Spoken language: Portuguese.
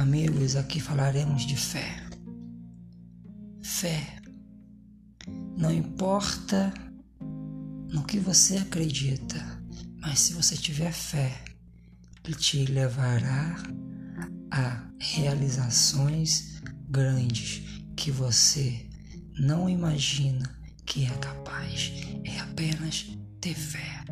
Amigos, aqui falaremos de fé. Fé. Não importa no que você acredita, mas se você tiver fé, ele te levará a realizações grandes que você não imagina que é capaz. É apenas ter fé.